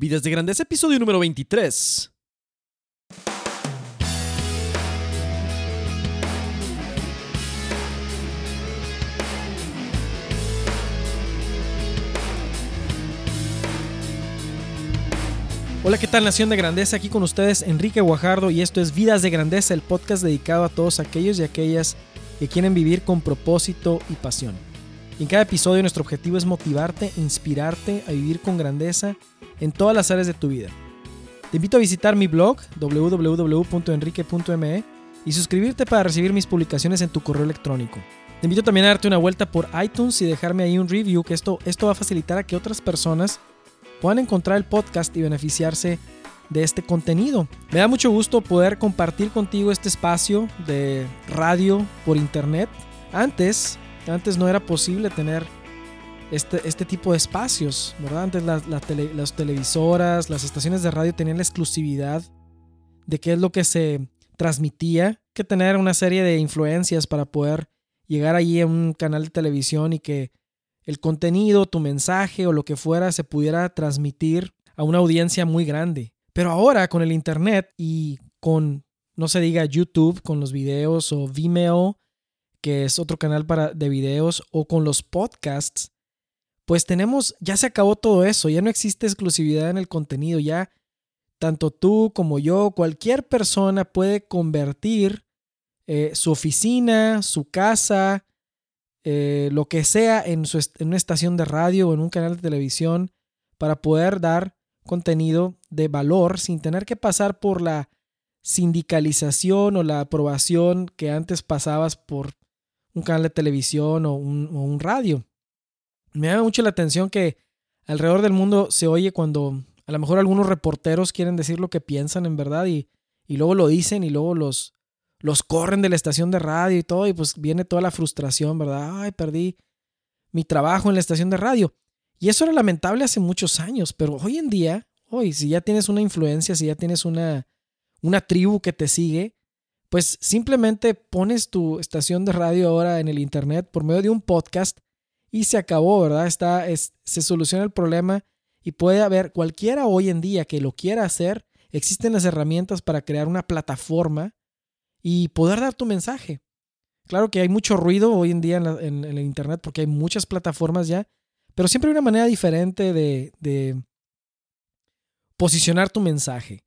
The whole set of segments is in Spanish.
Vidas de Grandeza, episodio número 23. Hola, ¿qué tal Nación de Grandeza? Aquí con ustedes Enrique Guajardo y esto es Vidas de Grandeza, el podcast dedicado a todos aquellos y aquellas que quieren vivir con propósito y pasión. En cada episodio nuestro objetivo es motivarte, inspirarte a vivir con grandeza en todas las áreas de tu vida. Te invito a visitar mi blog www.enrique.me y suscribirte para recibir mis publicaciones en tu correo electrónico. Te invito también a darte una vuelta por iTunes y dejarme ahí un review, que esto, esto va a facilitar a que otras personas puedan encontrar el podcast y beneficiarse de este contenido. Me da mucho gusto poder compartir contigo este espacio de radio por internet. Antes antes no era posible tener este, este tipo de espacios, ¿verdad? Antes las, televisoras, las estaciones de radio tenían la exclusividad de qué es lo que se transmitía, que tener una serie de influencias para poder llegar allí a un canal de televisión y que el contenido, tu mensaje o lo que fuera se pudiera transmitir a una audiencia muy grande. Pero ahora con el Internet y con, no se diga YouTube, con los videos o Vimeo, que es otro canal para, de videos, o con los podcasts, pues tenemos, ya se acabó todo eso, ya no existe exclusividad en el contenido, ya tanto tú como yo, cualquier persona puede convertir eh, su oficina, su casa, eh, lo que sea en, su, en una estación de radio o en un canal de televisión para poder dar contenido de valor sin tener que pasar por la sindicalización o la aprobación que antes pasabas por un canal de televisión o un, radio. Me llama mucho la atención que alrededor del mundo se oye cuando a lo mejor algunos reporteros quieren decir lo que piensan en verdad y, y luego lo dicen y luego los, los corren de la estación de radio y todo y pues viene toda la frustración, ¿verdad? Ay, perdí mi trabajo en la estación de radio. Y eso era lamentable hace muchos años, pero hoy en día, hoy, si ya tienes una influencia, si ya tienes una, una tribu que te sigue, pues simplemente pones tu estación de radio ahora en el internet por medio de un podcast y se acabó, ¿verdad? Está, se soluciona el problema y puede haber cualquiera hoy en día que lo quiera hacer. Existen las herramientas para crear una plataforma y poder dar tu mensaje. Claro que hay mucho ruido hoy en día en, el internet porque hay muchas plataformas ya, pero siempre hay una manera diferente de, de posicionar tu mensaje.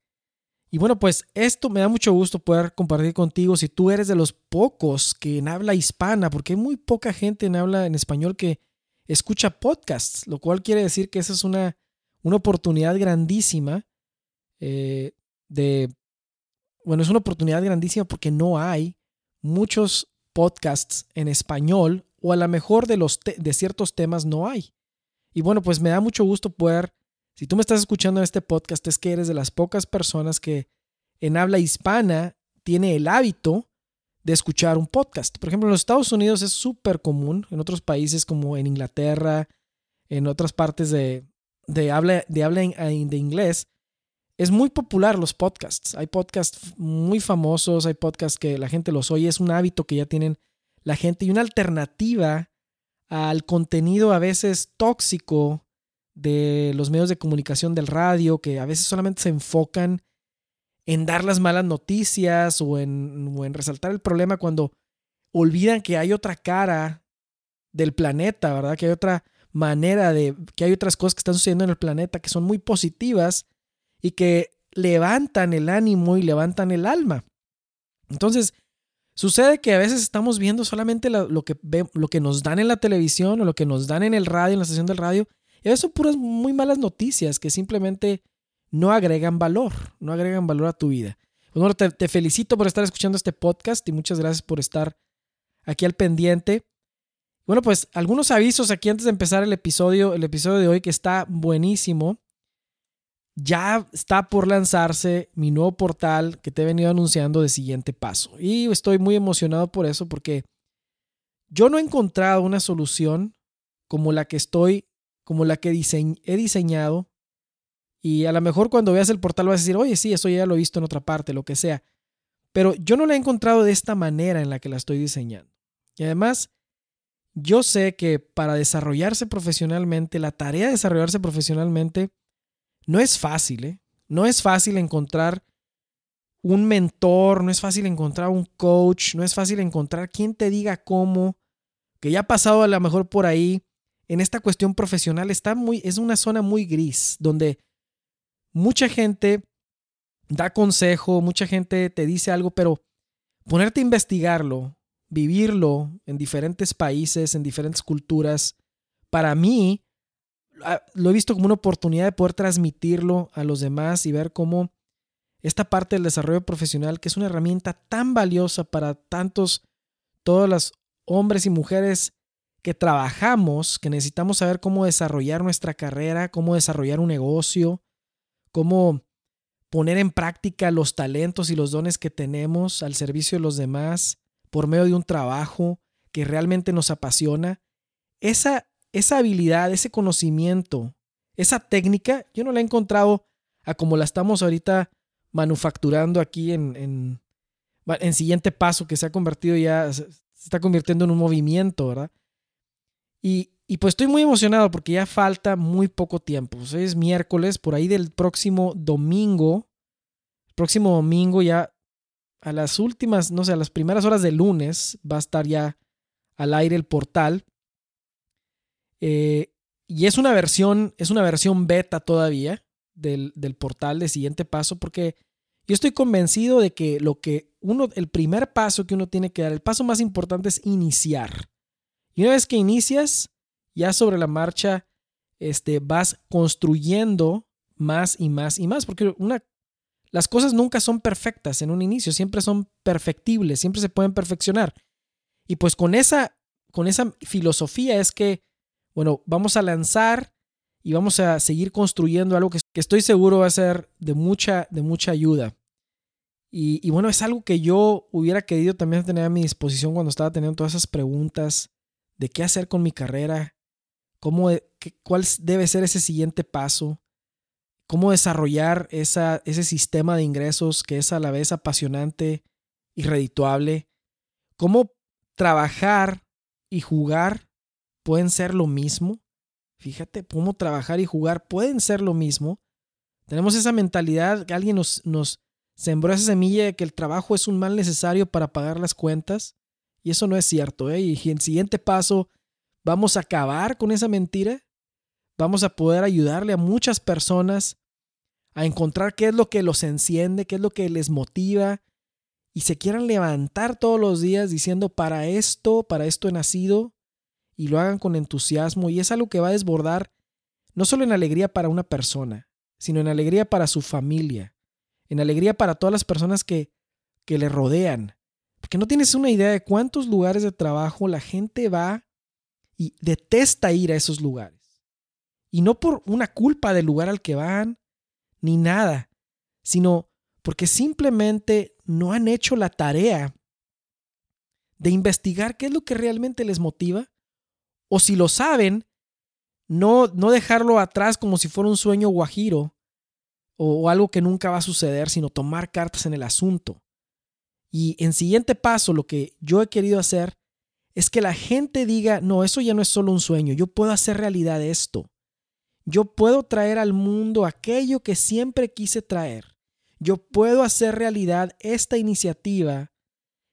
Y bueno, pues esto me da mucho gusto poder compartir contigo si tú eres de los pocos que habla hispana, porque hay muy poca gente en habla en español que escucha podcasts, lo cual quiere decir que esa es una, una oportunidad grandísima eh, de, bueno, es una oportunidad grandísima porque no hay muchos podcasts en español o a lo mejor de, los de ciertos temas no hay. Y bueno, pues me da mucho gusto poder si tú me estás escuchando en este podcast es que eres de las pocas personas que en habla hispana tiene el hábito de escuchar un podcast. Por ejemplo, en los Estados Unidos es súper común, en otros países como en Inglaterra, en otras partes de, habla, de habla de inglés, es muy popular los podcasts. Hay podcasts muy famosos, hay podcasts que la gente los oye, es un hábito que ya tienen la gente y una alternativa al contenido a veces tóxico de los medios de comunicación del radio, que a veces solamente se enfocan en dar las malas noticias o en, en resaltar el problema cuando olvidan que hay otra cara del planeta, ¿verdad? Que hay otra manera de, que hay otras cosas que están sucediendo en el planeta que son muy positivas y que levantan el ánimo y levantan el alma. Entonces, sucede que a veces estamos viendo solamente lo, que, lo que nos dan en la televisión o lo que nos dan en el radio, en la estación del radio, esas son puras muy malas noticias que simplemente no agregan valor, no agregan valor a tu vida. Pues bueno, te, te felicito por estar escuchando este podcast y muchas gracias por estar aquí al pendiente. Bueno, pues algunos avisos aquí antes de empezar el episodio, el episodio de hoy que está buenísimo. Ya está por lanzarse mi nuevo portal que te he venido anunciando de siguiente paso. Y estoy muy emocionado por eso porque yo no he encontrado una solución como la que estoy como la que he diseñado. Y a lo mejor cuando veas el portal vas a decir, oye, sí, eso ya lo he visto en otra parte, lo que sea. Pero yo no la he encontrado de esta manera en la que la estoy diseñando. Y además, yo sé que para desarrollarse profesionalmente, la tarea de desarrollarse profesionalmente, no es fácil, ¿eh? No es fácil encontrar un mentor, no es fácil encontrar un coach, no es fácil encontrar quien te diga cómo, que ya ha pasado a lo mejor por ahí. En esta cuestión profesional está muy, es una zona muy gris, donde mucha gente da consejo, mucha gente te dice algo, pero ponerte a investigarlo, vivirlo en diferentes países, en diferentes culturas, para mí ah, lo he visto como una oportunidad de poder transmitirlo a los demás y ver cómo esta parte del desarrollo profesional, que es una herramienta tan valiosa para tantos, todos los hombres y mujeres que trabajamos, que necesitamos saber cómo desarrollar nuestra carrera, cómo desarrollar un negocio, cómo poner en práctica los talentos y los dones que tenemos al servicio de los demás por medio de un trabajo que realmente nos apasiona. Esa, esa habilidad, ese conocimiento, esa técnica, yo no la he encontrado a como la estamos ahorita manufacturando aquí en, en, en siguiente paso, que se ha convertido ya, se está convirtiendo en un movimiento, ¿verdad? Y, y pues estoy muy emocionado porque ya falta muy poco tiempo. Hoy es miércoles, por ahí del próximo domingo. próximo domingo ya a las últimas, no sé, a las primeras horas del lunes va a estar ya al aire el portal. Eh, y es una versión, es una versión beta todavía del, del portal de siguiente paso porque yo estoy convencido de que lo que uno, el primer paso que uno tiene que dar, el paso más importante es iniciar. Y una vez que inicias, ya sobre la marcha, este, vas construyendo más y más y más, porque una, las cosas nunca son perfectas en un inicio, siempre son perfectibles, siempre se pueden perfeccionar. Y pues con esa, con esa filosofía es que, bueno, vamos a lanzar y vamos a seguir construyendo algo que, estoy seguro va a ser de mucha, de mucha ayuda. Y, bueno, es algo que yo hubiera querido también tener a mi disposición cuando estaba teniendo todas esas preguntas de qué hacer con mi carrera, cómo, cuál debe ser ese siguiente paso, cómo desarrollar esa, ese sistema de ingresos que es a la vez apasionante y redituable, cómo trabajar y jugar pueden ser lo mismo. Fíjate cómo trabajar y jugar pueden ser lo mismo. Tenemos esa mentalidad que alguien nos, nos sembró esa semilla de que el trabajo es un mal necesario para pagar las cuentas. Y eso no es cierto. ¿eh? Y en siguiente paso, vamos a acabar con esa mentira. Vamos a poder ayudarle a muchas personas a encontrar qué es lo que los enciende, qué es lo que les motiva y se quieran levantar todos los días diciendo para esto, para esto he nacido y lo hagan con entusiasmo y es algo que va a desbordar no solo en alegría para una persona, sino en alegría para su familia, en alegría para todas las personas que, que le rodean. Porque no tienes una idea de cuántos lugares de trabajo la gente va y detesta ir a esos lugares. Y no por una culpa del lugar al que van, ni nada, sino porque simplemente no han hecho la tarea de investigar qué es lo que realmente les motiva o si lo saben, no, no dejarlo atrás como si fuera un sueño guajiro o, algo que nunca va a suceder, sino tomar cartas en el asunto. Y en siguiente paso, lo que yo he querido hacer es que la gente diga, no, eso ya no es solo un sueño, yo puedo hacer realidad esto. Yo puedo traer al mundo aquello que siempre quise traer. Yo puedo hacer realidad esta iniciativa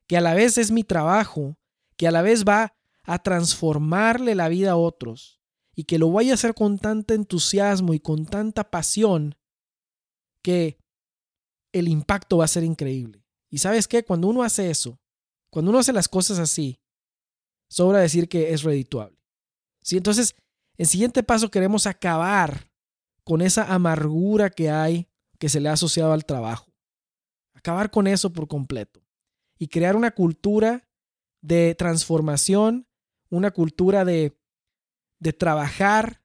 que a la vez es mi trabajo, que a la vez va a transformarle la vida a otros y que lo voy a hacer con tanto entusiasmo y con tanta pasión que el impacto va a ser increíble. Y sabes qué, cuando uno hace eso, cuando uno hace las cosas así, sobra decir que es redituable. ¿Sí? Entonces, en siguiente paso queremos acabar con esa amargura que hay que se le ha asociado al trabajo. Acabar con eso por completo y crear una cultura de transformación una cultura de, de trabajar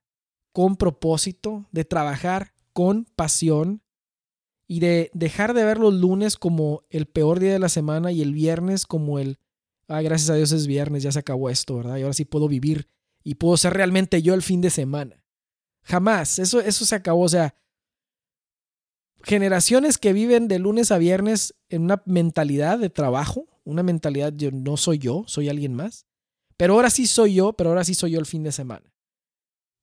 con propósito, de trabajar con pasión y de dejar de ver los lunes como el peor día de la semana y el viernes como el, ah, gracias a Dios es viernes, ya se acabó esto, ¿verdad? Y ahora sí puedo vivir y puedo ser realmente yo el fin de semana. Jamás, eso, eso se acabó, o sea, generaciones que viven de lunes a viernes en una mentalidad de trabajo, una mentalidad, yo no soy yo, soy alguien más, pero ahora sí soy yo, pero ahora sí soy yo el fin de semana.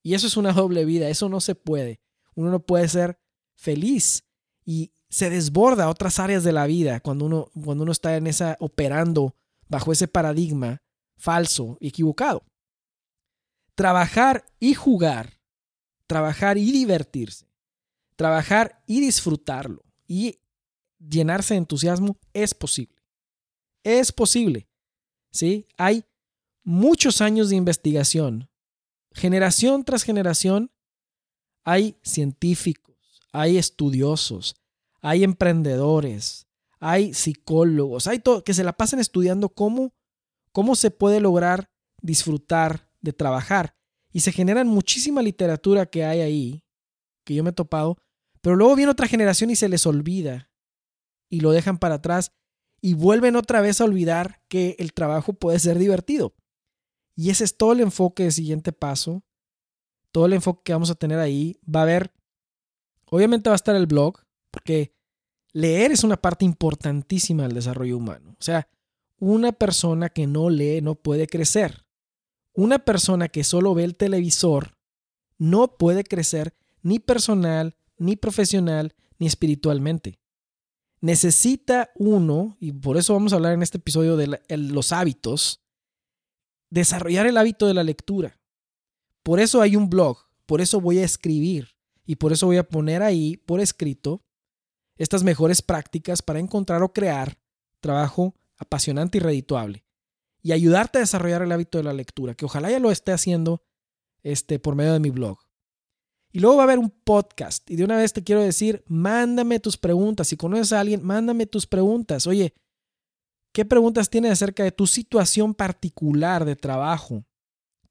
Y eso es una doble vida, eso no se puede. uno no puede ser feliz y se desborda a otras áreas de la vida cuando uno, cuando uno está en esa operando bajo ese paradigma falso y equivocado. Trabajar y jugar, trabajar y divertirse, trabajar y disfrutarlo y llenarse de entusiasmo es posible. Es posible. ¿Sí? Hay muchos años de investigación. Generación tras generación hay científicos, hay estudiosos, hay emprendedores, hay psicólogos, hay todo que se la pasan estudiando cómo cómo se puede lograr disfrutar de trabajar. Y se generan muchísima literatura que hay ahí, que yo me he topado, pero luego viene otra generación y se les olvida y lo dejan para atrás y vuelven otra vez a olvidar que el trabajo puede ser divertido. Y ese es todo el enfoque del siguiente paso, todo el enfoque que vamos a tener ahí. Va a haber, obviamente va a estar el blog, porque leer es una parte importantísima del desarrollo humano. O sea, una persona que no lee no puede crecer. Una persona que solo ve el televisor no puede crecer ni personal, ni profesional, ni espiritualmente. Necesita uno, y por eso vamos a hablar en este episodio de los hábitos, desarrollar el hábito de la lectura. Por eso hay un blog, por eso voy a escribir y por eso voy a poner ahí por escrito estas mejores prácticas para encontrar o crear trabajo apasionante y redituable y ayudarte a desarrollar el hábito de la lectura, que ojalá ya lo esté haciendo este, por medio de mi blog. Y luego va a haber un podcast. Y de una vez te quiero decir, mándame tus preguntas. Si conoces a alguien, mándame tus preguntas. Oye, ¿qué preguntas tienes acerca de tu situación particular de trabajo?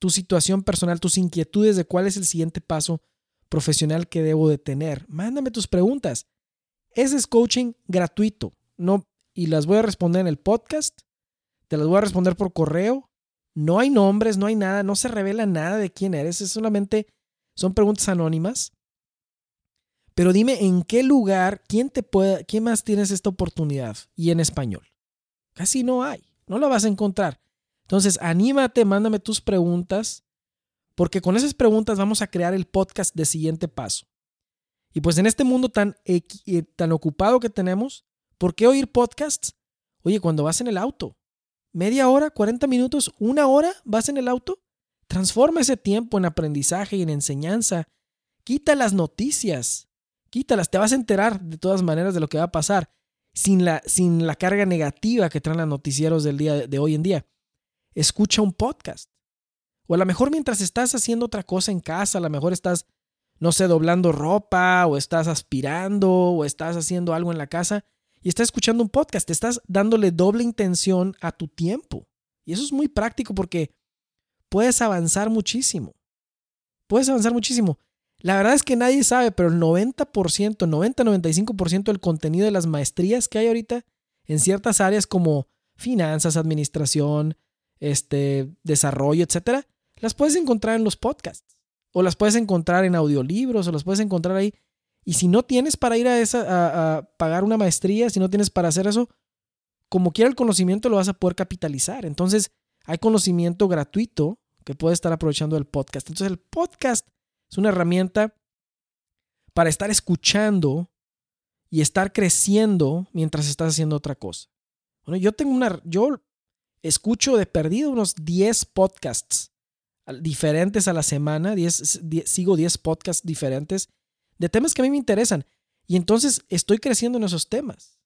Tu situación personal, tus inquietudes de cuál es el siguiente paso profesional que debo de tener. Mándame tus preguntas. Ese es coaching gratuito. No, y las voy a responder en el podcast. Te las voy a responder por correo. No hay nombres, no hay nada, no se revela nada de quién eres. Es solamente son preguntas anónimas. Pero dime en qué lugar, quién te puede, quién más tienes esta oportunidad y en español. Casi no hay, no la vas a encontrar. Entonces, anímate, mándame tus preguntas, porque con esas preguntas vamos a crear el podcast de siguiente paso. Y pues en este mundo tan, eh, ocupado que tenemos, ¿Por qué oír podcasts? Oye, cuando vas en el auto, media hora, 40 minutos, una hora, vas en el auto, transforma ese tiempo en aprendizaje y en enseñanza. Quita las noticias, quítalas, te vas a enterar de todas maneras de lo que va a pasar sin la, sin la carga negativa que traen los noticieros del día de hoy en día. Escucha un podcast. O a lo mejor mientras estás haciendo otra cosa en casa, a lo mejor estás, no sé, doblando ropa, o estás aspirando, o estás haciendo algo en la casa, y estás escuchando un podcast, te estás dándole doble intención a tu tiempo. Y eso es muy práctico porque puedes avanzar muchísimo. Puedes avanzar muchísimo. La verdad es que nadie sabe, pero el 90%, 90-95% del contenido de las maestrías que hay ahorita en ciertas áreas como finanzas, administración, este, desarrollo, etcétera, las puedes encontrar en los podcasts. O las puedes encontrar en audiolibros, o las puedes encontrar ahí. Y si no tienes para ir a, esa, a, pagar una maestría, si no tienes para hacer eso, como quiera el conocimiento lo vas a poder capitalizar. Entonces, hay conocimiento gratuito que puedes estar aprovechando del podcast. Entonces, el podcast es una herramienta para estar escuchando y estar creciendo mientras estás haciendo otra cosa. Bueno, yo tengo una, yo escucho de perdido unos 10 podcasts diferentes a la semana, 10, sigo 10 podcasts diferentes de temas que a mí me interesan. Y entonces estoy creciendo en esos temas.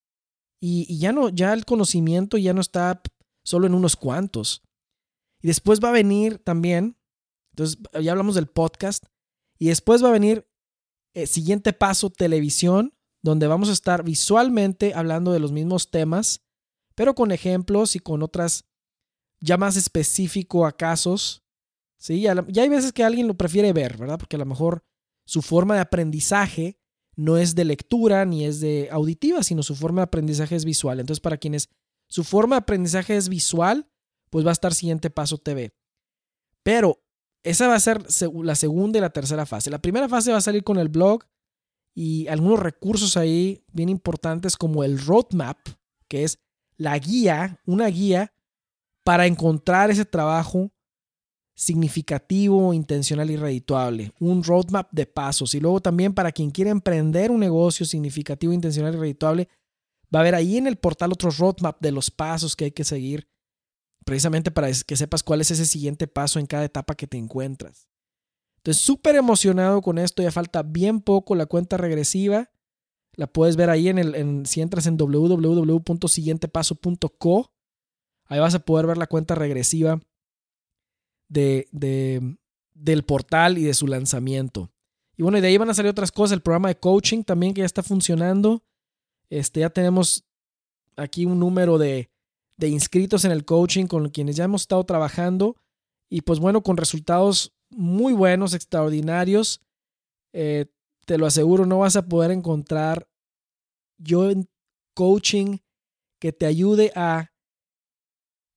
Y, ya no, ya el conocimiento ya no está solo en unos cuantos. Y después va a venir también, entonces ya hablamos del podcast, y después va a venir el eh, siguiente paso, televisión, donde vamos a estar visualmente hablando de los mismos temas, pero con ejemplos y con otras ya más específico a casos. ¿Sí? Ya, hay veces que alguien lo prefiere ver, ¿verdad? Porque a lo mejor su forma de aprendizaje no es de lectura ni es de auditiva, sino su forma de aprendizaje es visual. Entonces, para quienes su forma de aprendizaje es visual, pues va a estar siguiente paso TV. Pero esa va a ser la segunda y la tercera fase. La primera fase va a salir con el blog y algunos recursos ahí bien importantes como el roadmap, que es la guía, una guía para encontrar ese trabajo significativo, intencional y redituable. Un roadmap de pasos. Y luego también para quien quiere emprender un negocio significativo, intencional y redituable, va a haber ahí en el portal otro roadmap de los pasos que hay que seguir, precisamente para que sepas cuál es ese siguiente paso en cada etapa que te encuentras. Entonces, súper emocionado con esto, ya falta bien poco la cuenta regresiva. La puedes ver ahí en el, si entras en www.siguientepaso.co. Ahí vas a poder ver la cuenta regresiva de, del portal y de su lanzamiento. Y bueno, y de ahí van a salir otras cosas. El programa de coaching también que ya está funcionando. Este, ya tenemos aquí un número de, de inscritos en el coaching con quienes ya hemos estado trabajando. Y pues bueno, con resultados muy buenos, extraordinarios. Eh, te lo aseguro, no vas a poder encontrar yo en coaching que te ayude a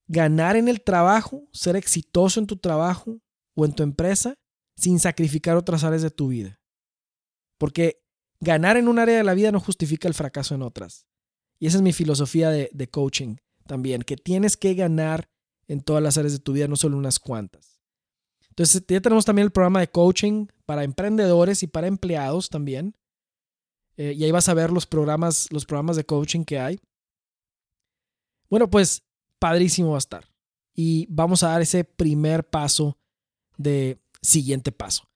ganar en el trabajo, ser exitoso en tu trabajo o en tu empresa sin sacrificar otras áreas de tu vida. Porque ganar en un área de la vida no justifica el fracaso en otras. Y esa es mi filosofía de, coaching también, que tienes que ganar en todas las áreas de tu vida, no solo unas cuantas. Entonces, ya tenemos también el programa de coaching para emprendedores y para empleados también. Eh, y ahí vas a ver los programas, los programas de coaching que hay. Bueno, pues padrísimo va a estar. Y vamos a dar ese primer paso de siguiente paso.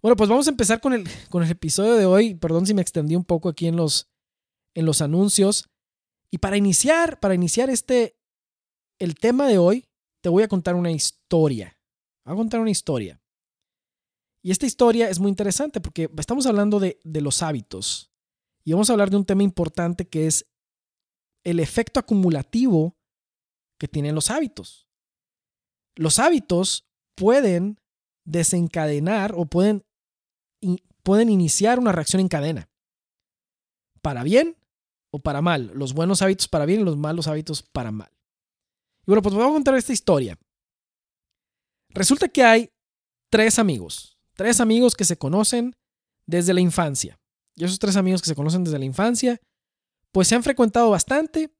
Bueno, pues vamos a empezar con el, con el episodio de hoy. Perdón si me extendí un poco aquí en los, en los anuncios. Y para iniciar, para iniciar este, el tema de hoy, te voy a contar una historia. Voy a contar una historia. Y esta historia es muy interesante porque estamos hablando de, de los hábitos. Y vamos a hablar de un tema importante que es el efecto acumulativo que tienen los hábitos. Los hábitos pueden desencadenar o pueden, pueden iniciar una reacción en cadena. Para bien o para mal. Los buenos hábitos para bien y los malos hábitos para mal. Y bueno, pues vamos a contar esta historia. Resulta que hay tres amigos. Tres amigos que se conocen desde la infancia. Y esos tres amigos que se conocen desde la infancia, pues se han frecuentado bastante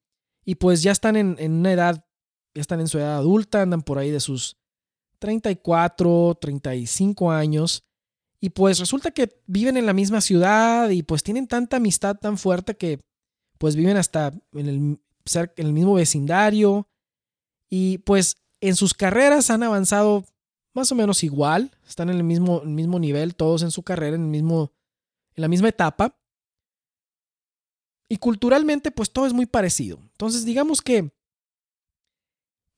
y pues ya están en, en una edad ya están en su edad adulta, andan por ahí de sus 34, 35 años. Y pues resulta que viven en la misma ciudad y pues tienen tanta amistad tan fuerte que pues viven hasta en el, el mismo vecindario. Y pues en sus carreras han avanzado más o menos igual, están en el mismo, el mismo nivel, todos en su carrera, en, el mismo, en la misma etapa. Y culturalmente pues todo es muy parecido. Entonces digamos que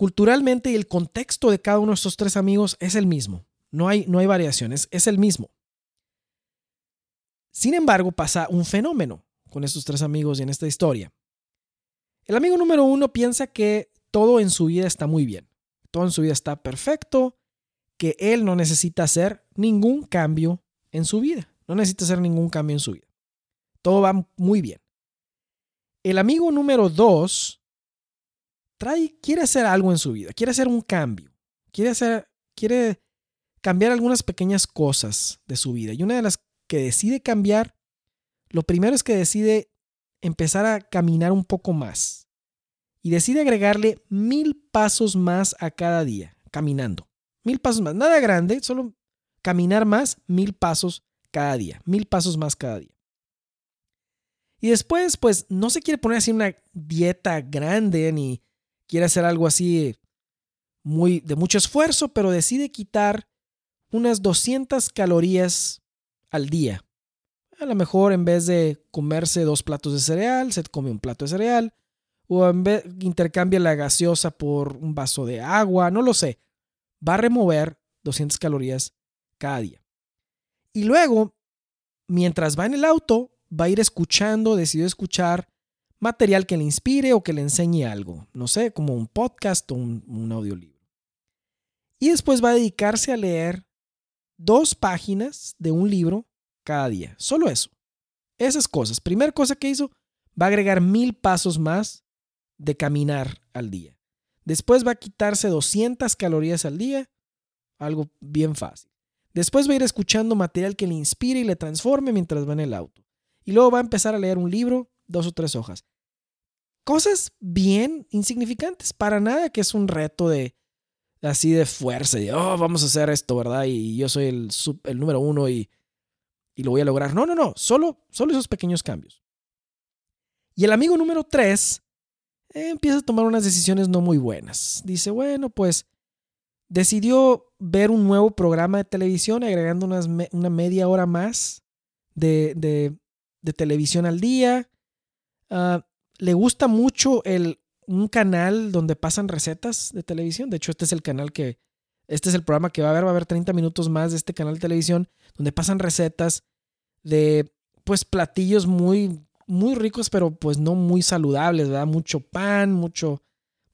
Culturalmente y el contexto de cada uno de estos tres amigos es el mismo. No hay, no hay variaciones, es el mismo. Sin embargo, pasa un fenómeno con estos tres amigos y en esta historia. El amigo número uno piensa que todo en su vida está muy bien. Todo en su vida está perfecto, que él no necesita hacer ningún cambio en su vida. No necesita hacer ningún cambio en su vida. Todo va muy bien. El amigo número dos quiere hacer algo en su vida, quiere hacer un cambio, quiere hacer, quiere cambiar algunas pequeñas cosas de su vida. Y una de las que decide cambiar, lo primero es que decide empezar a caminar un poco más. Y decide agregarle mil pasos más a cada día, caminando. Mil pasos más. Nada grande, solo caminar más, mil pasos cada día. Mil pasos más cada día. Y después, pues, no se quiere poner así una dieta grande ni quiere hacer algo así muy de mucho esfuerzo, pero decide quitar unas 200 calorías al día. A lo mejor en vez de comerse dos platos de cereal, se come un plato de cereal. O en vez intercambia la gaseosa por un vaso de agua, no lo sé. Va a remover 200 calorías cada día. Y luego, mientras va en el auto, va a ir escuchando, decidió escuchar material que le inspire o que le enseñe algo, no sé, como un podcast o un, audiolibro. Y después va a dedicarse a leer dos páginas de un libro cada día, solo eso. Esas cosas. Primera cosa que hizo, va a agregar mil pasos más de caminar al día. Después va a quitarse 200 calorías al día, algo bien fácil. Después va a ir escuchando material que le inspire y le transforme mientras va en el auto. Y luego va a empezar a leer un libro, dos o tres hojas. Cosas bien insignificantes, para nada que es un reto de, así de fuerza, y oh, vamos a hacer esto, ¿verdad? Y yo soy el, el número uno y, y, lo voy a lograr. No, no, no, solo, solo esos pequeños cambios. Y el amigo número tres eh, empieza a tomar unas decisiones no muy buenas. Dice, bueno, pues decidió ver un nuevo programa de televisión agregando unas una media hora más de, de, de televisión al día. Uh, le gusta mucho el, un canal donde pasan recetas de televisión. De hecho, este es el canal que, este es el programa que va a haber, va a haber 30 minutos más de este canal de televisión donde pasan recetas de, pues, platillos muy, muy ricos, pero pues no muy saludables, ¿verdad? Mucho pan, mucho,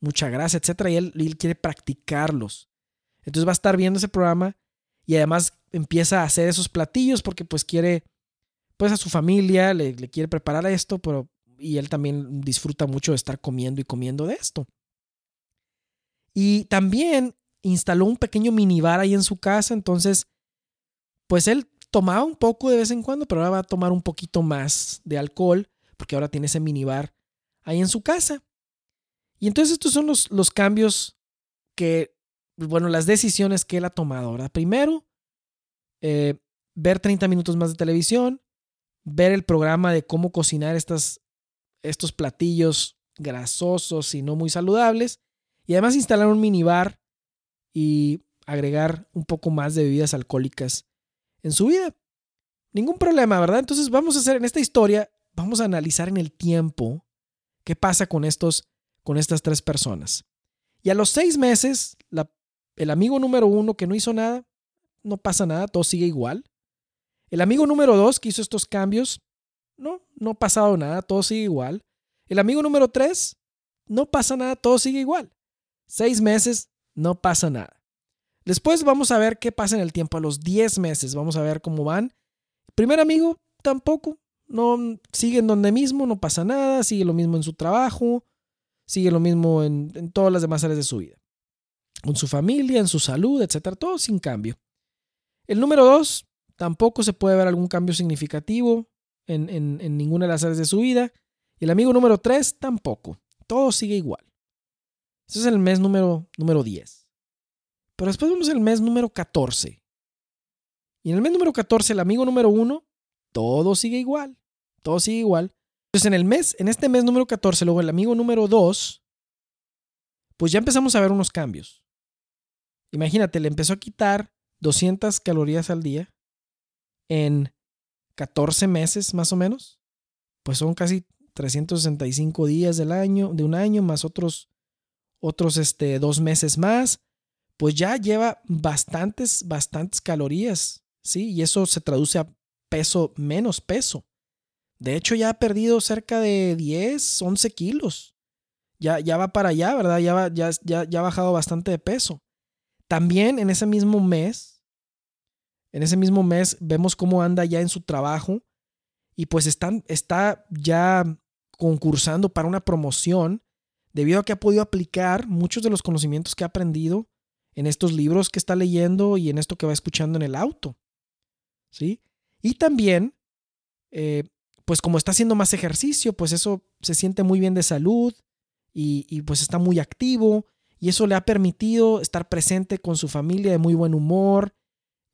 mucha grasa, etcétera. Y él, quiere practicarlos. Entonces va a estar viendo ese programa y además empieza a hacer esos platillos porque pues quiere, pues a su familia le, le quiere preparar esto, pero y él también disfruta mucho de estar comiendo y comiendo de esto. Y también instaló un pequeño minibar ahí en su casa, entonces, pues él tomaba un poco de vez en cuando, pero ahora va a tomar un poquito más de alcohol, porque ahora tiene ese minibar ahí en su casa. Y entonces estos son los, los cambios que, bueno, las decisiones que él ha tomado. Ahora, primero, eh, ver 30 minutos más de televisión, ver el programa de cómo cocinar estas estos platillos grasosos y no muy saludables. Y además instalar un minibar y agregar un poco más de bebidas alcohólicas en su vida. Ningún problema, ¿verdad? Entonces vamos a hacer en esta historia, vamos a analizar en el tiempo qué pasa con estos, con estas tres personas. Y a los seis meses, el amigo número uno que no hizo nada, no pasa nada, todo sigue igual. El amigo número dos que hizo estos cambios, no, no ha pasado nada, todo sigue igual. El amigo número 3, no pasa nada, todo sigue igual. Seis meses, no pasa nada. Después vamos a ver qué pasa en el tiempo. A los 10 meses vamos a ver cómo van. primer amigo, tampoco. No sigue en donde mismo, no pasa nada. Sigue lo mismo en su trabajo. Sigue lo mismo en, en todas las demás áreas de su vida. Con su familia, en su salud, etcétera. Todo sin cambio. El número 2, tampoco se puede ver algún cambio significativo en, ninguna de las áreas de su vida. Y el amigo número 3 tampoco. Todo sigue igual. Ese es el mes número, número 10. Pero después vemos el mes número 14. Y en el mes número 14, el amigo número 1, todo sigue igual. Todo sigue igual. Entonces en el mes, en este mes número 14, luego el amigo número 2, pues ya empezamos a ver unos cambios. Imagínate, le empezó a quitar 200 calorías al día en 14 meses más o menos, pues son casi 365 días del año, de un año, más otros, otros este, dos meses más, pues ya lleva bastantes, bastantes calorías, ¿sí? Y eso se traduce a peso, menos peso. De hecho, ya ha perdido cerca de 10, 11 kilos. Ya, ya va para allá, ¿verdad? Ya, ya, ya, ya ha bajado bastante de peso. También en ese mismo mes, en ese mismo mes vemos cómo anda ya en su trabajo y pues está ya concursando para una promoción debido a que ha podido aplicar muchos de los conocimientos que ha aprendido en estos libros que está leyendo y en esto que va escuchando en el auto. ¿Sí? Y también, eh, pues como está haciendo más ejercicio, pues eso se siente muy bien de salud y, y pues está muy activo y eso le ha permitido estar presente con su familia de muy buen humor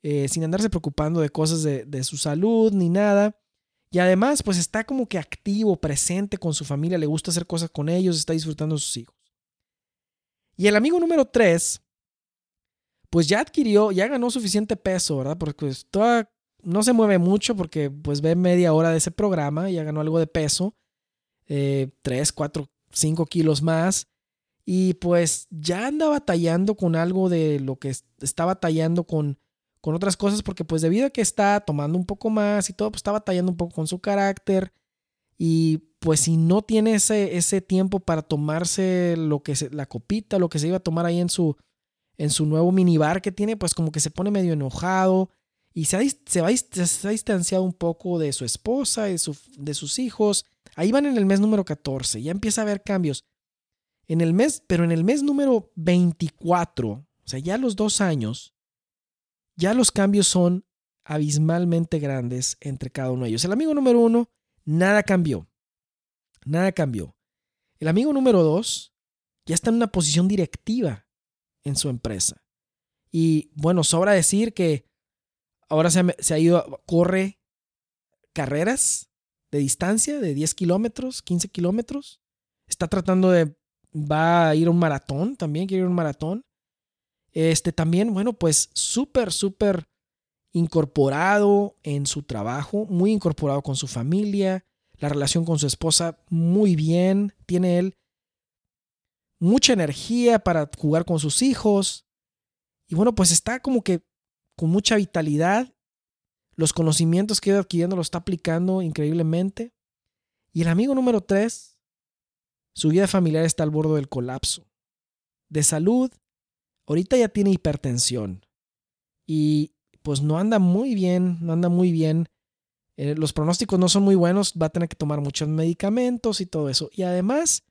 eh, sin andarse preocupando de cosas de, su salud ni nada. Y además, pues está como que activo, presente con su familia, le gusta hacer cosas con ellos, está disfrutando de sus hijos. Y el amigo número 3, pues ya adquirió, ya ganó suficiente peso, ¿verdad? Porque pues, no se mueve mucho porque pues ve media hora de ese programa, ya ganó algo de peso, 3, 4, 5 kilos más. Y pues ya anda batallando con algo de lo que está batallando con con otras cosas porque pues debido a que está tomando un poco más y todo, pues está batallando un poco con su carácter y pues si no tiene ese, ese tiempo para tomarse lo que se, la copita, lo que se iba a tomar ahí en su, en su nuevo minibar que tiene, pues como que se pone medio enojado y se ha, se, va, se ha distanciado un poco de su esposa de, de sus hijos. Ahí van en el mes número 14, ya empieza a haber cambios. En el mes, pero en el mes número 24, o sea, ya los dos años, ya los cambios son abismalmente grandes entre cada uno de ellos. El amigo número uno, nada cambió. Nada cambió. El amigo número dos ya está en una posición directiva en su empresa. Y bueno, sobra decir que ahora se ha, se ha ido, corre carreras de distancia de 10 kilómetros, 15 kilómetros. Está tratando de, va a ir a un maratón también, quiere ir a un maratón. Este también, bueno, pues súper, súper incorporado en su trabajo, muy incorporado con su familia, la relación con su esposa muy bien, tiene él mucha energía para jugar con sus hijos. Y bueno, pues está como que con mucha vitalidad. Los conocimientos que ha ido adquiriendo los está aplicando increíblemente. Y el amigo número tres, su vida familiar está al borde del colapso. De salud, ahorita ya tiene hipertensión. Y pues no anda muy bien, no anda muy bien. Eh, los pronósticos no son muy buenos, va a tener que tomar muchos medicamentos y todo eso. Y además,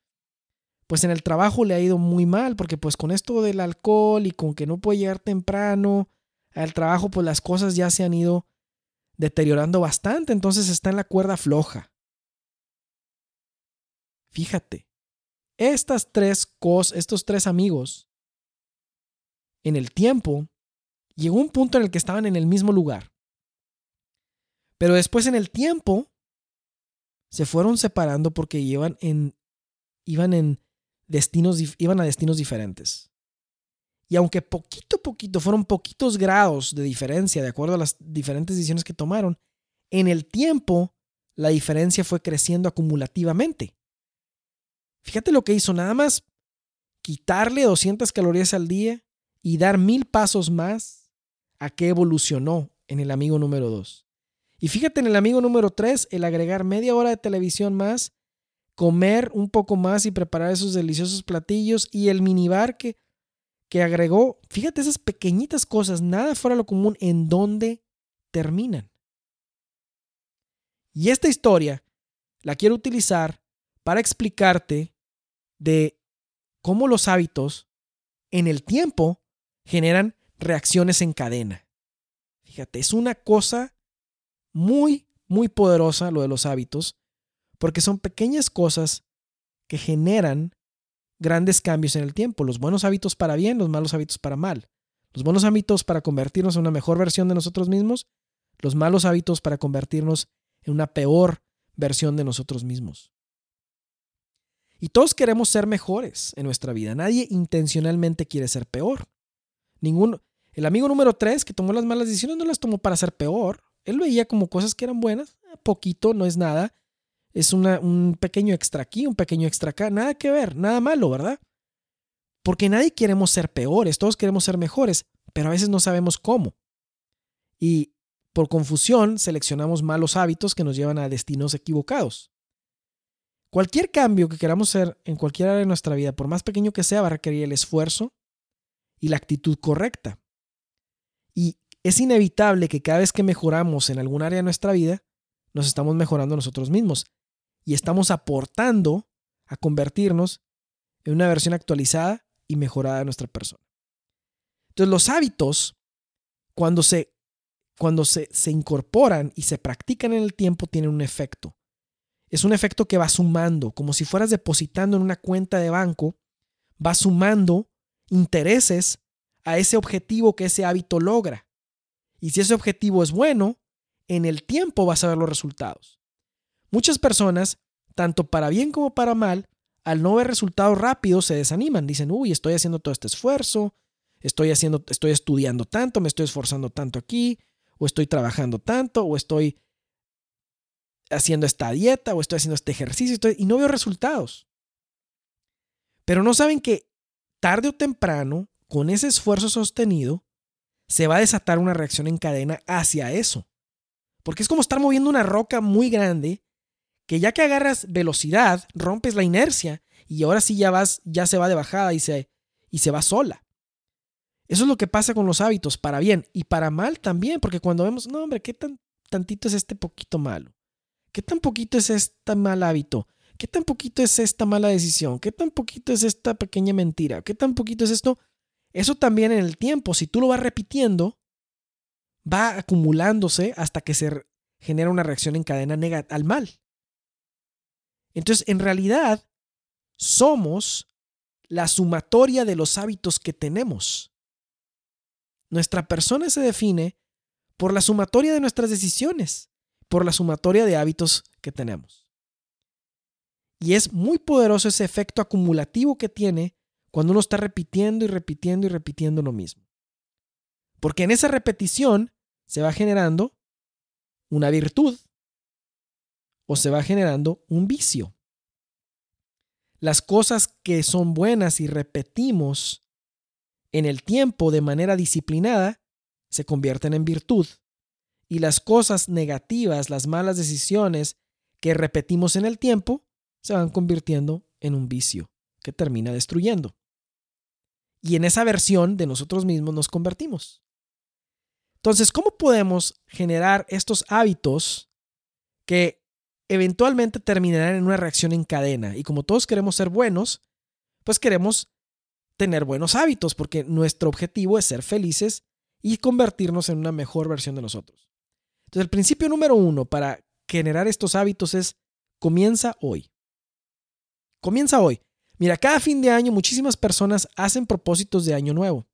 pues en el trabajo le ha ido muy mal, porque pues con esto del alcohol y con que no puede llegar temprano al trabajo, pues las cosas ya se han ido deteriorando bastante, entonces está en la cuerda floja. Fíjate, estas tres cosas, estos tres amigos, en el tiempo, llegó un punto en el que estaban en el mismo lugar. Pero después en el tiempo, se fueron separando porque iban en, iban en destinos, iban a destinos diferentes. Y aunque poquito a poquito fueron poquitos grados de diferencia de acuerdo a las diferentes decisiones que tomaron, en el tiempo la diferencia fue creciendo acumulativamente. Fíjate lo que hizo, nada más quitarle 200 calorías al día y dar mil pasos más a que evolucionó en el amigo número 2. Y fíjate en el amigo número 3, el agregar media hora de televisión más comer un poco más y preparar esos deliciosos platillos y el minibar que, que agregó, fíjate esas pequeñitas cosas, nada fuera lo común, en dónde terminan. Y esta historia la quiero utilizar para explicarte de cómo los hábitos en el tiempo generan reacciones en cadena. Fíjate, es una cosa muy, muy poderosa lo de los hábitos porque son pequeñas cosas que generan grandes cambios en el tiempo, los buenos hábitos para bien, los malos hábitos para mal, los buenos hábitos para convertirnos en una mejor versión de nosotros mismos, los malos hábitos para convertirnos en una peor versión de nosotros mismos. Y todos queremos ser mejores en nuestra vida. Nadie intencionalmente quiere ser peor. Ningún, el amigo número 3 que tomó las malas decisiones no las tomó para ser peor. Él veía como cosas que eran buenas, poquito, no es nada, es un pequeño extra aquí, un pequeño extra acá, nada que ver, nada malo, ¿verdad? Porque nadie queremos ser peores, todos queremos ser mejores, pero a veces no sabemos cómo. Y por confusión seleccionamos malos hábitos que nos llevan a destinos equivocados. Cualquier cambio que queramos hacer en cualquier área de nuestra vida, por más pequeño que sea, va a requerir el esfuerzo y la actitud correcta. Y es inevitable que cada vez que mejoramos en algún área de nuestra vida, nos estamos mejorando nosotros mismos y estamos aportando a convertirnos en una versión actualizada y mejorada de nuestra persona. Entonces los hábitos, cuando se, cuando se, se incorporan y se practican en el tiempo, tienen un efecto. Es un efecto que va sumando, como si fueras depositando en una cuenta de banco, va sumando intereses a ese objetivo que ese hábito logra. Y si ese objetivo es bueno, en el tiempo vas a ver los resultados. Muchas personas, tanto para bien como para mal, al no ver resultados rápidos se desaniman. Dicen, uy, estoy haciendo todo este esfuerzo, estoy, haciendo, estoy estudiando tanto, me estoy esforzando tanto aquí, o estoy trabajando tanto, o estoy haciendo esta dieta, o estoy haciendo este ejercicio, y no veo resultados. Pero no saben que tarde o temprano, con ese esfuerzo sostenido, se va a desatar una reacción en cadena hacia eso. Porque es como estar moviendo una roca muy grande que ya que agarras velocidad, rompes la inercia y ahora sí ya vas, ya se va de bajada y se, y se va sola. Eso es lo que pasa con los hábitos, para bien y para mal también, porque cuando vemos, no hombre, ¿qué tan tantito es este poquito malo? ¿Qué tan poquito es este mal hábito? ¿Qué tan poquito es esta mala decisión? ¿Qué tan poquito es esta pequeña mentira? ¿Qué tan poquito es esto? Eso también en el tiempo, si tú lo vas repitiendo, va acumulándose hasta que se genera una reacción en cadena al mal. Entonces, en realidad, somos la sumatoria de los hábitos que tenemos. Nuestra persona se define por la sumatoria de nuestras decisiones, por la sumatoria de hábitos que tenemos. Y es muy poderoso ese efecto acumulativo que tiene cuando uno está repitiendo y repitiendo y repitiendo lo mismo. Porque en esa repetición se va generando una virtud o se va generando un vicio. Las cosas que son buenas y repetimos en el tiempo de manera disciplinada se convierten en virtud. Y las cosas negativas, las malas decisiones que repetimos en el tiempo, se van convirtiendo en un vicio que termina destruyendo. Y en esa versión de nosotros mismos nos convertimos. Entonces, ¿cómo podemos generar estos hábitos que eventualmente terminarán en una reacción en cadena. Y como todos queremos ser buenos, pues queremos tener buenos hábitos, porque nuestro objetivo es ser felices y convertirnos en una mejor versión de nosotros. Entonces, el principio número uno para generar estos hábitos es comienza hoy. Comienza hoy. Mira, cada fin de año muchísimas personas hacen propósitos de año nuevo.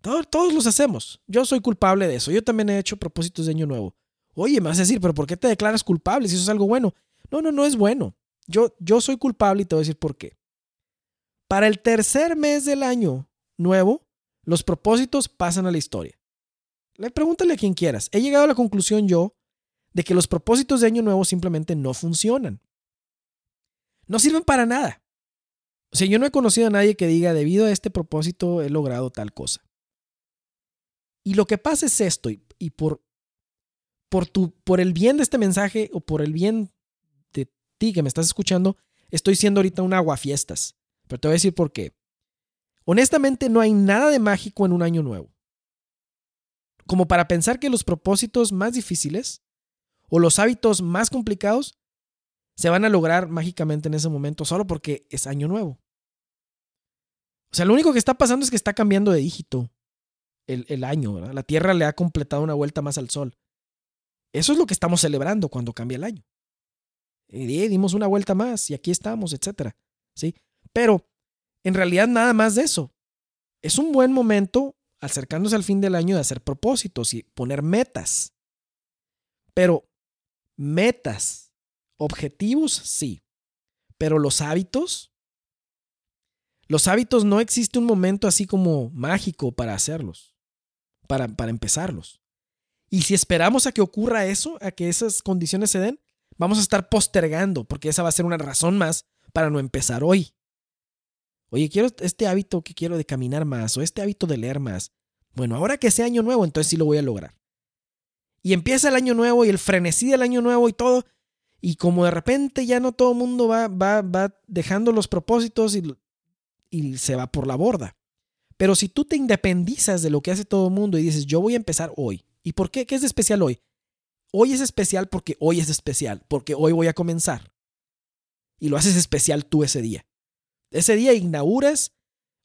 Todos, los hacemos. Yo soy culpable de eso. Yo también he hecho propósitos de año nuevo. Oye, me vas a decir, pero ¿por qué te declaras culpable si eso es algo bueno? No, no, no es bueno. Yo, yo soy culpable y te voy a decir por qué. Para el tercer mes del año nuevo, los propósitos pasan a la historia. Le pregúntale a quien quieras. He llegado a la conclusión yo de que los propósitos de año nuevo simplemente no funcionan. No sirven para nada. O sea, yo no he conocido a nadie que diga, debido a este propósito he logrado tal cosa. Y lo que pasa es esto, y por por, tu, por el bien de este mensaje o por el bien de ti que me estás escuchando, estoy siendo ahorita un aguafiestas. Pero te voy a decir por qué. Honestamente, no hay nada de mágico en un año nuevo. Como para pensar que los propósitos más difíciles o los hábitos más complicados se van a lograr mágicamente en ese momento solo porque es año nuevo. O sea, lo único que está pasando es que está cambiando de dígito el, el año. La Tierra le ha completado una vuelta más al Sol. Eso es lo que estamos celebrando cuando cambia el año. Y dimos una vuelta más y aquí estamos, etcétera. ¿Sí? Pero en realidad nada más de eso. Es un buen momento, acercándose al fin del año, de hacer propósitos y poner metas. Pero metas, objetivos, sí. Pero los hábitos, los hábitos no existe un momento así como mágico para hacerlos, para, para empezarlos. Y si esperamos a que ocurra eso, a que esas condiciones se den, vamos a estar postergando, porque esa va a ser una razón más para no empezar hoy. Oye, quiero este hábito que quiero de caminar más o este hábito de leer más. Bueno, ahora que sea año nuevo, entonces sí lo voy a lograr. Y empieza el año nuevo y el frenesí del año nuevo y todo. Y como de repente ya no todo el mundo va, va, va dejando los propósitos y, y se va por la borda. Pero si tú te independizas de lo que hace todo el mundo y dices, yo voy a empezar hoy, ¿Y por qué? ¿Qué es especial hoy? Hoy es especial porque hoy es especial, porque hoy voy a comenzar. Y lo haces especial tú ese día. Ese día inauguras,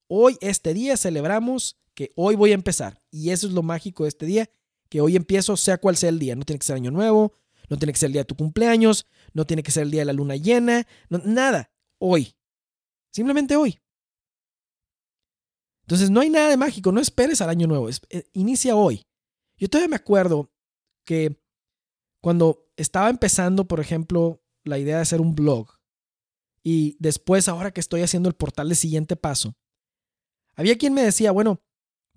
hoy, este día celebramos que hoy voy a empezar. Y eso es lo mágico de este día, que hoy empiezo sea cual sea el día. No tiene que ser año nuevo, no tiene que ser el día de tu cumpleaños, no tiene que ser el día de la luna llena, nada. Hoy. Simplemente hoy. Entonces no hay nada de mágico, no esperes al año nuevo, eh, inicia hoy. Yo todavía me acuerdo que cuando estaba empezando, por ejemplo, la idea de hacer un blog y después ahora que estoy haciendo el portal de siguiente paso, había quien me decía, bueno,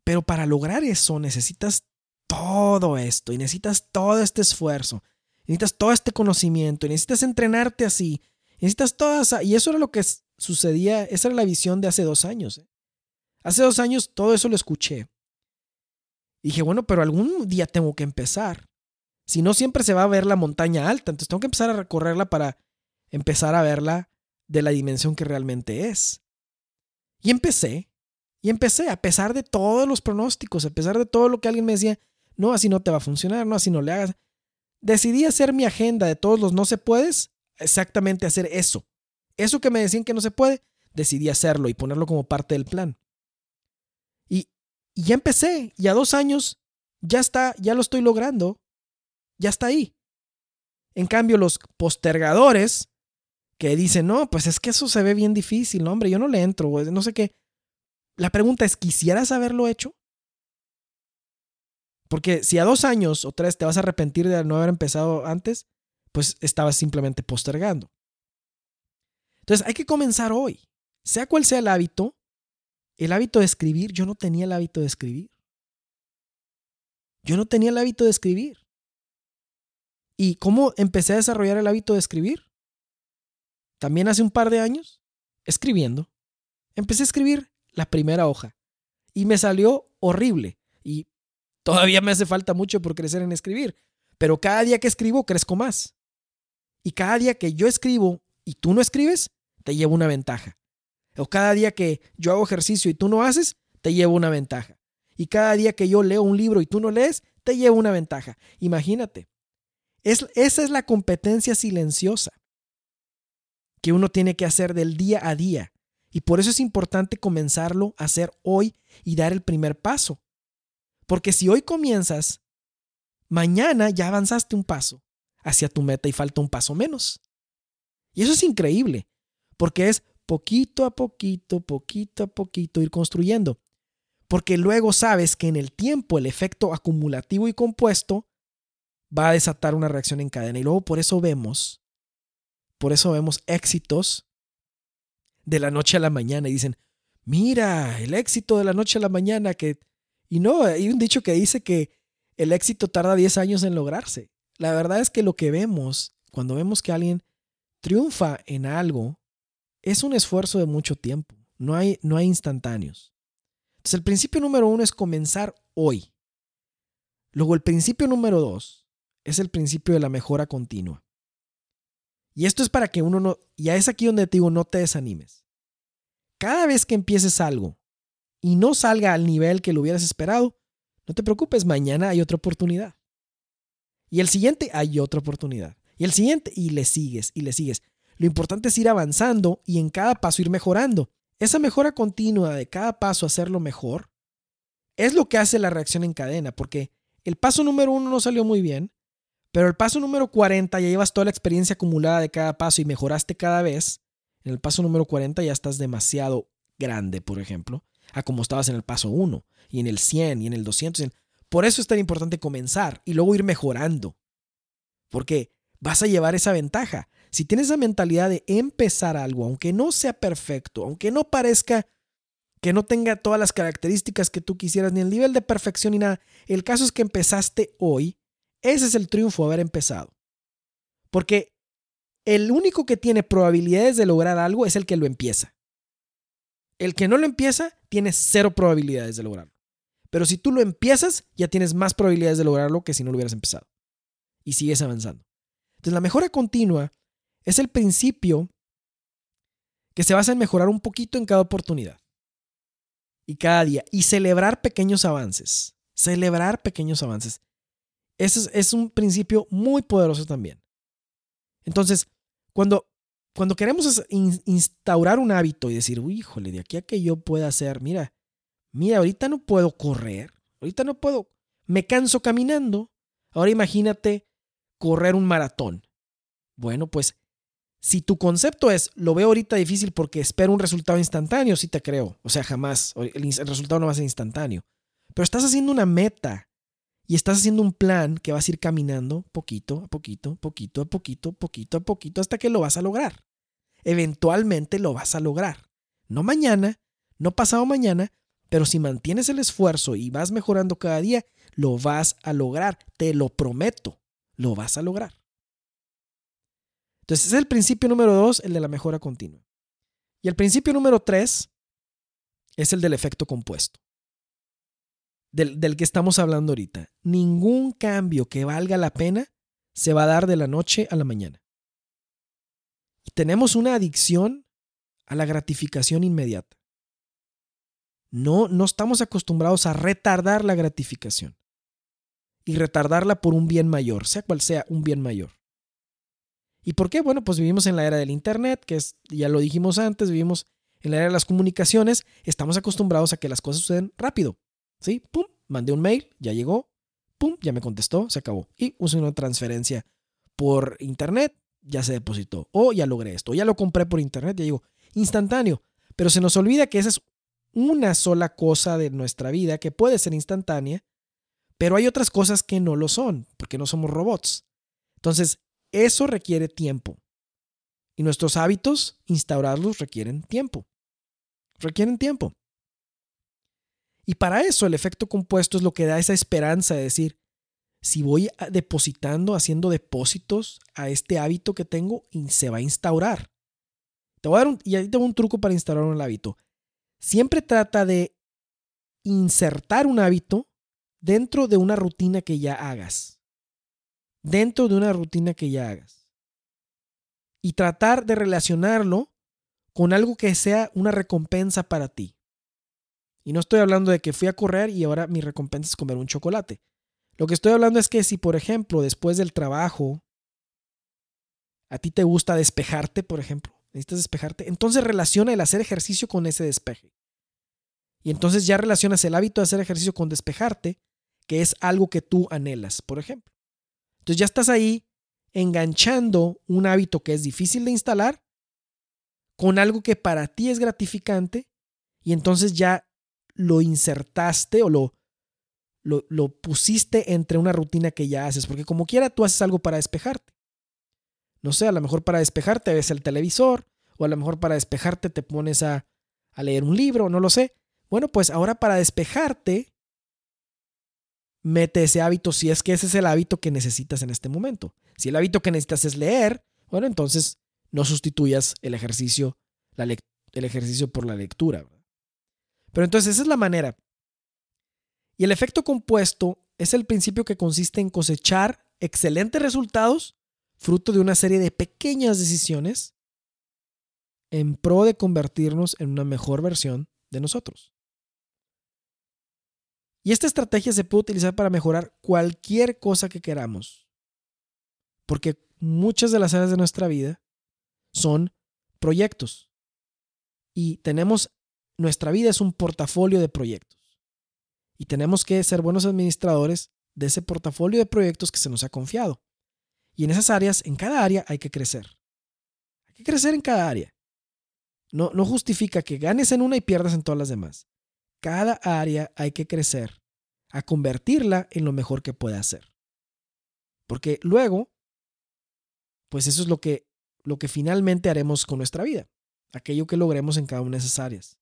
pero para lograr eso necesitas todo esto y necesitas todo este esfuerzo, necesitas todo este conocimiento, y necesitas entrenarte así, necesitas todas, y eso era lo que sucedía, esa era la visión de hace dos años. ¿eh? Hace dos años todo eso lo escuché dije, bueno, pero algún día tengo que empezar. Si no, siempre se va a ver la montaña alta. Entonces tengo que empezar a recorrerla para empezar a verla de la dimensión que realmente es. Y empecé. Y empecé, a pesar de todos los pronósticos, a pesar de todo lo que alguien me decía, no, así no te va a funcionar, no, así no le hagas. Decidí hacer mi agenda de todos los no se puedes, exactamente hacer eso. Eso que me decían que no se puede, decidí hacerlo y ponerlo como parte del plan. Y ya empecé, y a dos años ya está, ya lo estoy logrando, ya está ahí. En cambio, los postergadores que dicen, no, pues es que eso se ve bien difícil, no, hombre, yo no le entro, no sé qué. La pregunta es, ¿quisieras haberlo hecho? Porque si a dos años o tres te vas a arrepentir de no haber empezado antes, pues estabas simplemente postergando. Entonces hay que comenzar hoy. Sea cual sea el hábito, el hábito de escribir, yo no tenía el hábito de escribir. Yo no tenía el hábito de escribir. ¿Y cómo empecé a desarrollar el hábito de escribir? También hace un par de años, escribiendo. Empecé a escribir la primera hoja y me salió horrible. Y todavía me hace falta mucho por crecer en escribir. Pero cada día que escribo crezco más. Y cada día que yo escribo y tú no escribes, te llevo una ventaja. O cada día que yo hago ejercicio y tú no haces, te llevo una ventaja. Y cada día que yo leo un libro y tú no lees, te llevo una ventaja. Imagínate. Es, esa es la competencia silenciosa que uno tiene que hacer del día a día. Y por eso es importante comenzarlo a hacer hoy y dar el primer paso. Porque si hoy comienzas, mañana ya avanzaste un paso hacia tu meta y falta un paso menos. Y eso es increíble, porque es poquito a poquito, poquito a poquito ir construyendo. Porque luego sabes que en el tiempo el efecto acumulativo y compuesto va a desatar una reacción en cadena. Y luego por eso vemos, por eso vemos éxitos de la noche a la mañana y dicen, mira, el éxito de la noche a la mañana que... Y no, hay un dicho que dice que el éxito tarda 10 años en lograrse. La verdad es que lo que vemos cuando vemos que alguien triunfa en algo es un esfuerzo de mucho tiempo. No hay, no hay instantáneos. Entonces el principio número uno es comenzar hoy. Luego el principio número dos es el principio de la mejora continua. Y esto es para que uno no, ya es aquí donde te digo, no te desanimes. Cada vez que empieces algo y no salga al nivel que lo hubieras esperado, no te preocupes, mañana hay otra oportunidad. Y el siguiente hay otra oportunidad. Y el siguiente y le sigues y le sigues. Lo importante es ir avanzando y en cada paso ir mejorando. Esa mejora continua de cada paso hacerlo mejor es lo que hace la reacción en cadena, porque el paso número uno no salió muy bien, pero el paso número 40 ya llevas toda la experiencia acumulada de cada paso y mejoraste cada vez. En el paso número 40 ya estás demasiado grande, por ejemplo, a como estabas en el paso 1 y en el 100 y en el 200. Por eso es tan importante comenzar y luego ir mejorando. Porque vas a llevar esa ventaja. Si tienes esa mentalidad de empezar algo, aunque no sea perfecto, aunque no parezca que no tenga todas las características que tú quisieras, ni el nivel de perfección ni nada, el caso es que empezaste hoy ese es el triunfo, haber empezado. Porque el único que tiene probabilidades de lograr algo es el que lo empieza. El que no lo empieza tiene cero probabilidades de lograrlo. Pero si tú lo empiezas, ya tienes más probabilidades de lograrlo que si no lo hubieras empezado. Y sigues avanzando. Entonces la mejora continua es el principio que se basa en mejorar un poquito en cada oportunidad. Y cada día. Y celebrar pequeños avances. Celebrar pequeños avances. Ese es, un principio muy poderoso también. Entonces, cuando, cuando queremos instaurar un hábito y decir, uy, híjole, de aquí a que yo pueda hacer, mira, mira, ahorita no puedo correr, ahorita no puedo, me canso caminando. Ahora imagínate correr un maratón. Bueno, pues si tu concepto es, lo veo ahorita difícil porque espero un resultado instantáneo, sí te creo. O sea, jamás, el resultado no va a ser instantáneo. Pero estás haciendo una meta y estás haciendo un plan que vas a ir caminando poquito a poquito, poquito a poquito, poquito a poquito hasta que lo vas a lograr. Eventualmente lo vas a lograr. No mañana, no pasado mañana, pero si mantienes el esfuerzo y vas mejorando cada día, lo vas a lograr. Te lo prometo, lo vas a lograr. Entonces, es el principio número dos, el de la mejora continua. Y el principio número tres es el del efecto compuesto del, que estamos hablando ahorita. Ningún cambio que valga la pena se va a dar de la noche a la mañana. Tenemos una adicción a la gratificación inmediata. No, no estamos acostumbrados a retardar la gratificación y retardarla por un bien mayor, sea cual sea un bien mayor. ¿Y por qué? Bueno, pues vivimos en la era del Internet, que es, ya lo dijimos antes, vivimos en la era de las comunicaciones, estamos acostumbrados a que las cosas suceden rápido. ¿Sí? Pum, mandé un mail, ya llegó, pum, ya me contestó, se acabó. Y usé una transferencia por internet, ya se depositó, o ya logré esto, o ya lo compré por internet, ya digo, instantáneo. Pero se nos olvida que esa es una sola cosa de nuestra vida que puede ser instantánea, pero hay otras cosas que no lo son, porque no somos robots. Entonces, eso requiere tiempo. Y nuestros hábitos, instaurarlos, requieren tiempo. Requieren tiempo. Y para eso el efecto compuesto es lo que da esa esperanza de decir, si voy depositando, haciendo depósitos a este hábito que tengo, se va a instaurar. Te voy a dar un, y ahí tengo un truco para instaurar un hábito. Siempre trata de insertar un hábito dentro de una rutina que ya hagas. Dentro de una rutina que ya hagas. Y tratar de relacionarlo con algo que sea una recompensa para ti. Y no estoy hablando de que fui a correr y ahora mi recompensa es comer un chocolate. Lo que estoy hablando es que si, por ejemplo, después del trabajo, a ti te gusta despejarte, por ejemplo, necesitas despejarte, entonces relaciona el hacer ejercicio con ese despeje. Y entonces ya relacionas el hábito de hacer ejercicio con despejarte, que es algo que tú anhelas, por ejemplo. Entonces ya estás ahí enganchando un hábito que es difícil de instalar con algo que para ti es gratificante y entonces ya lo insertaste o lo, lo, lo, pusiste entre una rutina que ya haces, porque como quiera tú haces algo para despejarte. No sé, a lo mejor para despejarte ves el televisor, o a lo mejor para despejarte te pones a, a leer un libro, no lo sé. Bueno, pues ahora para despejarte, mete ese hábito si es que ese es el hábito que necesitas en este momento. Si el hábito que necesitas es leer, bueno, entonces no sustituyas el ejercicio, la el ejercicio por la lectura. Pero entonces esa es la manera. Y el efecto compuesto es el principio que consiste en cosechar excelentes resultados fruto de una serie de pequeñas decisiones en pro de convertirnos en una mejor versión de nosotros. Y esta estrategia se puede utilizar para mejorar cualquier cosa que queramos. Porque muchas de las áreas de nuestra vida son proyectos. Y tenemos, nuestra vida es un portafolio de proyectos. Y tenemos que ser buenos administradores de ese portafolio de proyectos que se nos ha confiado. Y en esas áreas, en cada área hay que crecer. Hay que crecer en cada área. No, no justifica que ganes en una y pierdas en todas las demás. Cada área hay que crecer a convertirla en lo mejor que pueda hacer. Porque luego, pues eso es lo que lo que finalmente haremos con nuestra vida, aquello que logremos en cada una de esas áreas.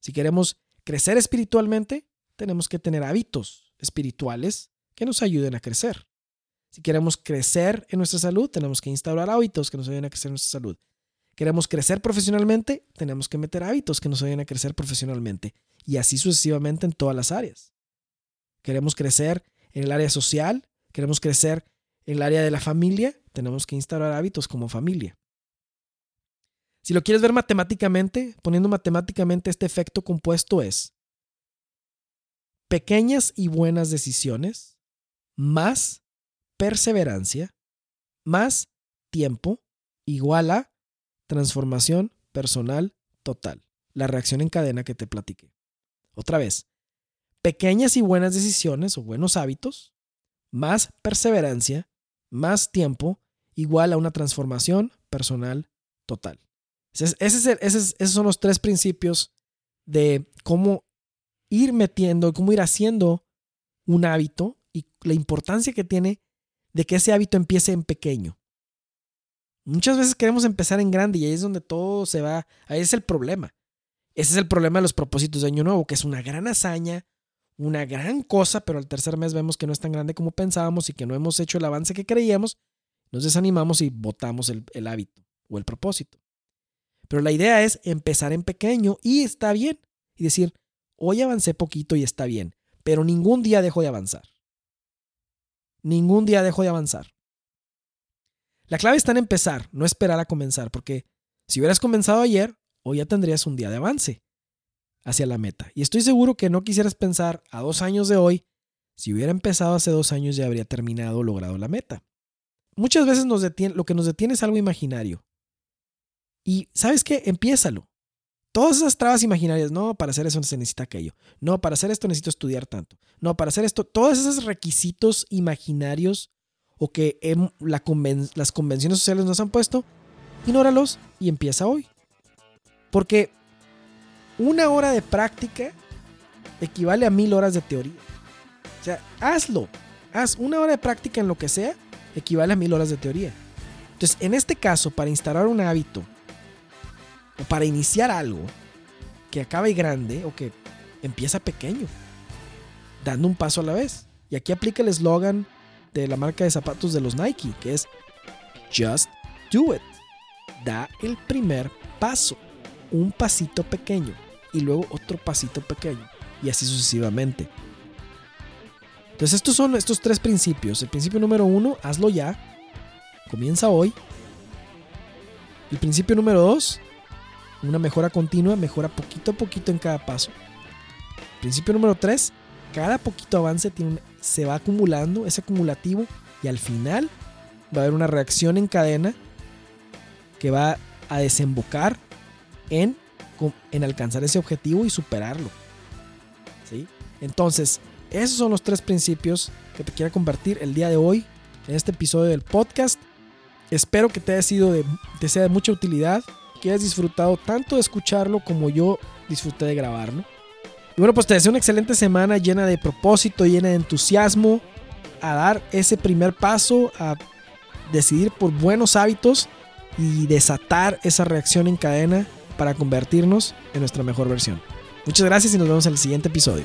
Si queremos crecer espiritualmente, tenemos que tener hábitos espirituales que nos ayuden a crecer. Si queremos crecer en nuestra salud, tenemos que instaurar hábitos que nos ayuden a crecer en nuestra salud. Queremos crecer profesionalmente, tenemos que meter hábitos que nos ayuden a crecer profesionalmente. Y así sucesivamente en todas las áreas. Queremos crecer en el área social, queremos crecer en el área de la familia, tenemos que instaurar hábitos como familia. Si lo quieres ver matemáticamente, poniendo matemáticamente este efecto compuesto es pequeñas y buenas decisiones más perseverancia más tiempo igual a transformación personal total. La reacción en cadena que te platiqué. Otra vez, pequeñas y buenas decisiones o buenos hábitos más perseverancia más tiempo igual a una transformación personal total. esos son los tres principios de cómo ir metiendo, cómo ir haciendo un hábito y la importancia que tiene de que ese hábito empiece en pequeño. Muchas veces queremos empezar en grande y ahí es donde todo se va, ahí es el problema. Ese es el problema de los propósitos de Año Nuevo, que es una gran hazaña, una gran cosa, pero al tercer mes vemos que no es tan grande como pensábamos y que no hemos hecho el avance que creíamos nos desanimamos y botamos el, el hábito o el propósito. Pero la idea es empezar en pequeño y está bien. Y decir, hoy avancé poquito y está bien, pero ningún día dejo de avanzar. Ningún día dejo de avanzar. La clave está en empezar, no esperar a comenzar, porque si hubieras comenzado ayer, hoy ya tendrías un día de avance hacia la meta. Y estoy seguro que no quisieras pensar a dos años de hoy, si hubiera empezado hace dos años ya habría terminado, logrado la meta muchas veces nos detiene, lo que nos detiene es algo imaginario. Y ¿sabes qué? Empiézalo. Todas esas trabas imaginarias, no, para hacer eso se necesita aquello. No, para hacer esto necesito estudiar tanto. No, para hacer esto, todos esos requisitos imaginarios o que las convenciones sociales nos han puesto, ignóralos y empieza hoy. Porque una hora de práctica equivale a mil horas de teoría. O sea, hazlo. Haz una hora de práctica en lo que sea, equivale a mil horas de teoría. Entonces, en este caso, para instalar un hábito o para iniciar algo que acabe grande o que empieza pequeño, dando un paso a la vez. Y aquí aplica el eslogan de la marca de zapatos de los Nike, que es Just Do It. Da el primer paso, un pasito pequeño y luego otro pasito pequeño y así sucesivamente. Entonces estos son estos tres principios. El principio número uno, hazlo ya. Comienza hoy. El principio número dos, una mejora continua, mejora poquito a poquito en cada paso. Principio número tres, cada poquito avance se va acumulando, es acumulativo y al final va a haber una reacción en cadena que va a desembocar en, en alcanzar ese objetivo y superarlo. ¿Sí? Entonces, esos son los tres principios que te quiero compartir el día de hoy en este episodio del podcast. Espero que te haya sido de, te sea de mucha utilidad, que hayas disfrutado tanto de escucharlo como yo disfruté de grabarlo. Y bueno, pues te deseo una excelente semana llena de propósito, llena de entusiasmo, a dar ese primer paso, a decidir por buenos hábitos y desatar esa reacción en cadena para convertirnos en nuestra mejor versión. Muchas gracias y nos vemos en el siguiente episodio.